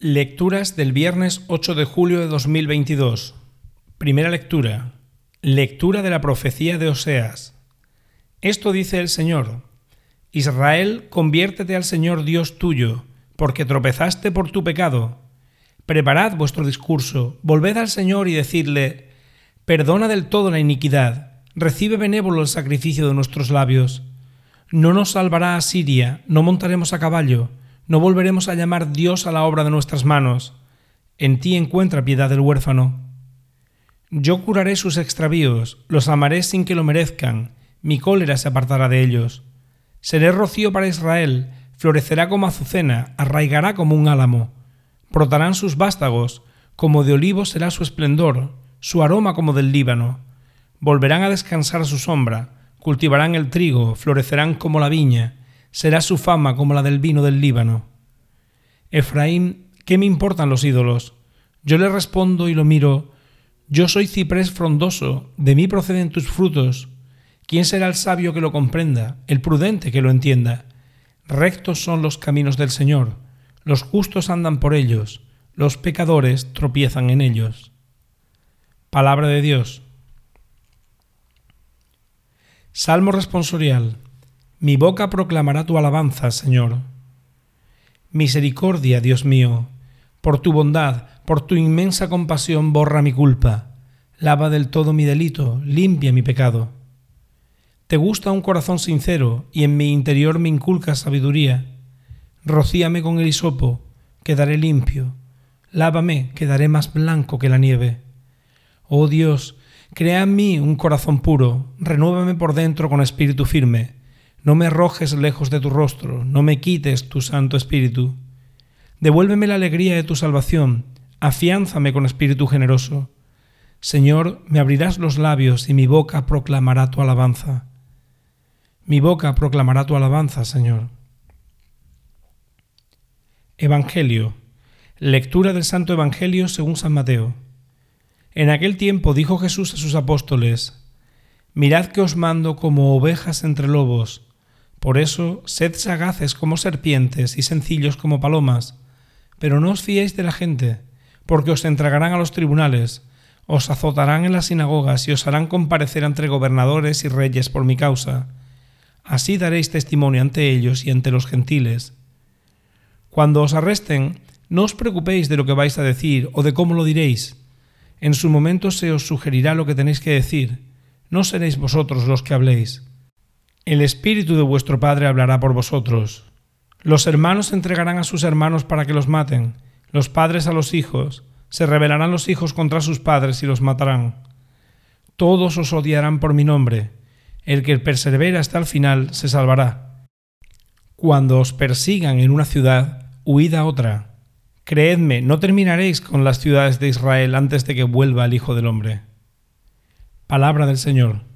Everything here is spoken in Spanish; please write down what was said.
Lecturas del viernes 8 de julio de 2022. Primera lectura. Lectura de la profecía de Oseas. Esto dice el Señor. Israel, conviértete al Señor Dios tuyo, porque tropezaste por tu pecado. Preparad vuestro discurso, volved al Señor y decidle, perdona del todo la iniquidad, recibe benévolo el sacrificio de nuestros labios. No nos salvará a Siria, no montaremos a caballo, no volveremos a llamar Dios a la obra de nuestras manos. En ti encuentra piedad el huérfano. Yo curaré sus extravíos, los amaré sin que lo merezcan, mi cólera se apartará de ellos. Seré rocío para Israel, florecerá como azucena, arraigará como un álamo. Brotarán sus vástagos, como de olivo será su esplendor, su aroma como del Líbano. Volverán a descansar a su sombra, cultivarán el trigo, florecerán como la viña, será su fama como la del vino del Líbano. Efraín, ¿qué me importan los ídolos? Yo le respondo y lo miro, yo soy ciprés frondoso, de mí proceden tus frutos. ¿Quién será el sabio que lo comprenda, el prudente que lo entienda? Rectos son los caminos del Señor, los justos andan por ellos, los pecadores tropiezan en ellos. Palabra de Dios. Salmo responsorial. Mi boca proclamará tu alabanza, Señor. Misericordia, Dios mío, por tu bondad, por tu inmensa compasión, borra mi culpa, lava del todo mi delito, limpia mi pecado. Te gusta un corazón sincero, y en mi interior me inculcas sabiduría. Rocíame con el hisopo, quedaré limpio. Lávame, quedaré más blanco que la nieve. Oh Dios, crea en mí un corazón puro, renuévame por dentro con espíritu firme no me arrojes lejos de tu rostro, no me quites tu Santo Espíritu. Devuélveme la alegría de tu salvación, afiánzame con espíritu generoso. Señor, me abrirás los labios y mi boca proclamará tu alabanza. Mi boca proclamará tu alabanza, Señor. Evangelio. Lectura del Santo Evangelio según San Mateo. En aquel tiempo dijo Jesús a sus apóstoles, Mirad que os mando como ovejas entre lobos, por eso, sed sagaces como serpientes y sencillos como palomas, pero no os fiéis de la gente, porque os entregarán a los tribunales, os azotarán en las sinagogas y os harán comparecer entre gobernadores y reyes por mi causa. Así daréis testimonio ante ellos y ante los gentiles. Cuando os arresten, no os preocupéis de lo que vais a decir o de cómo lo diréis. En su momento se os sugerirá lo que tenéis que decir. No seréis vosotros los que habléis el Espíritu de vuestro Padre hablará por vosotros. Los hermanos entregarán a sus hermanos para que los maten, los padres a los hijos, se rebelarán los hijos contra sus padres y los matarán. Todos os odiarán por mi nombre, el que persevera hasta el final se salvará. Cuando os persigan en una ciudad, huid a otra. Creedme, no terminaréis con las ciudades de Israel antes de que vuelva el Hijo del Hombre. Palabra del Señor.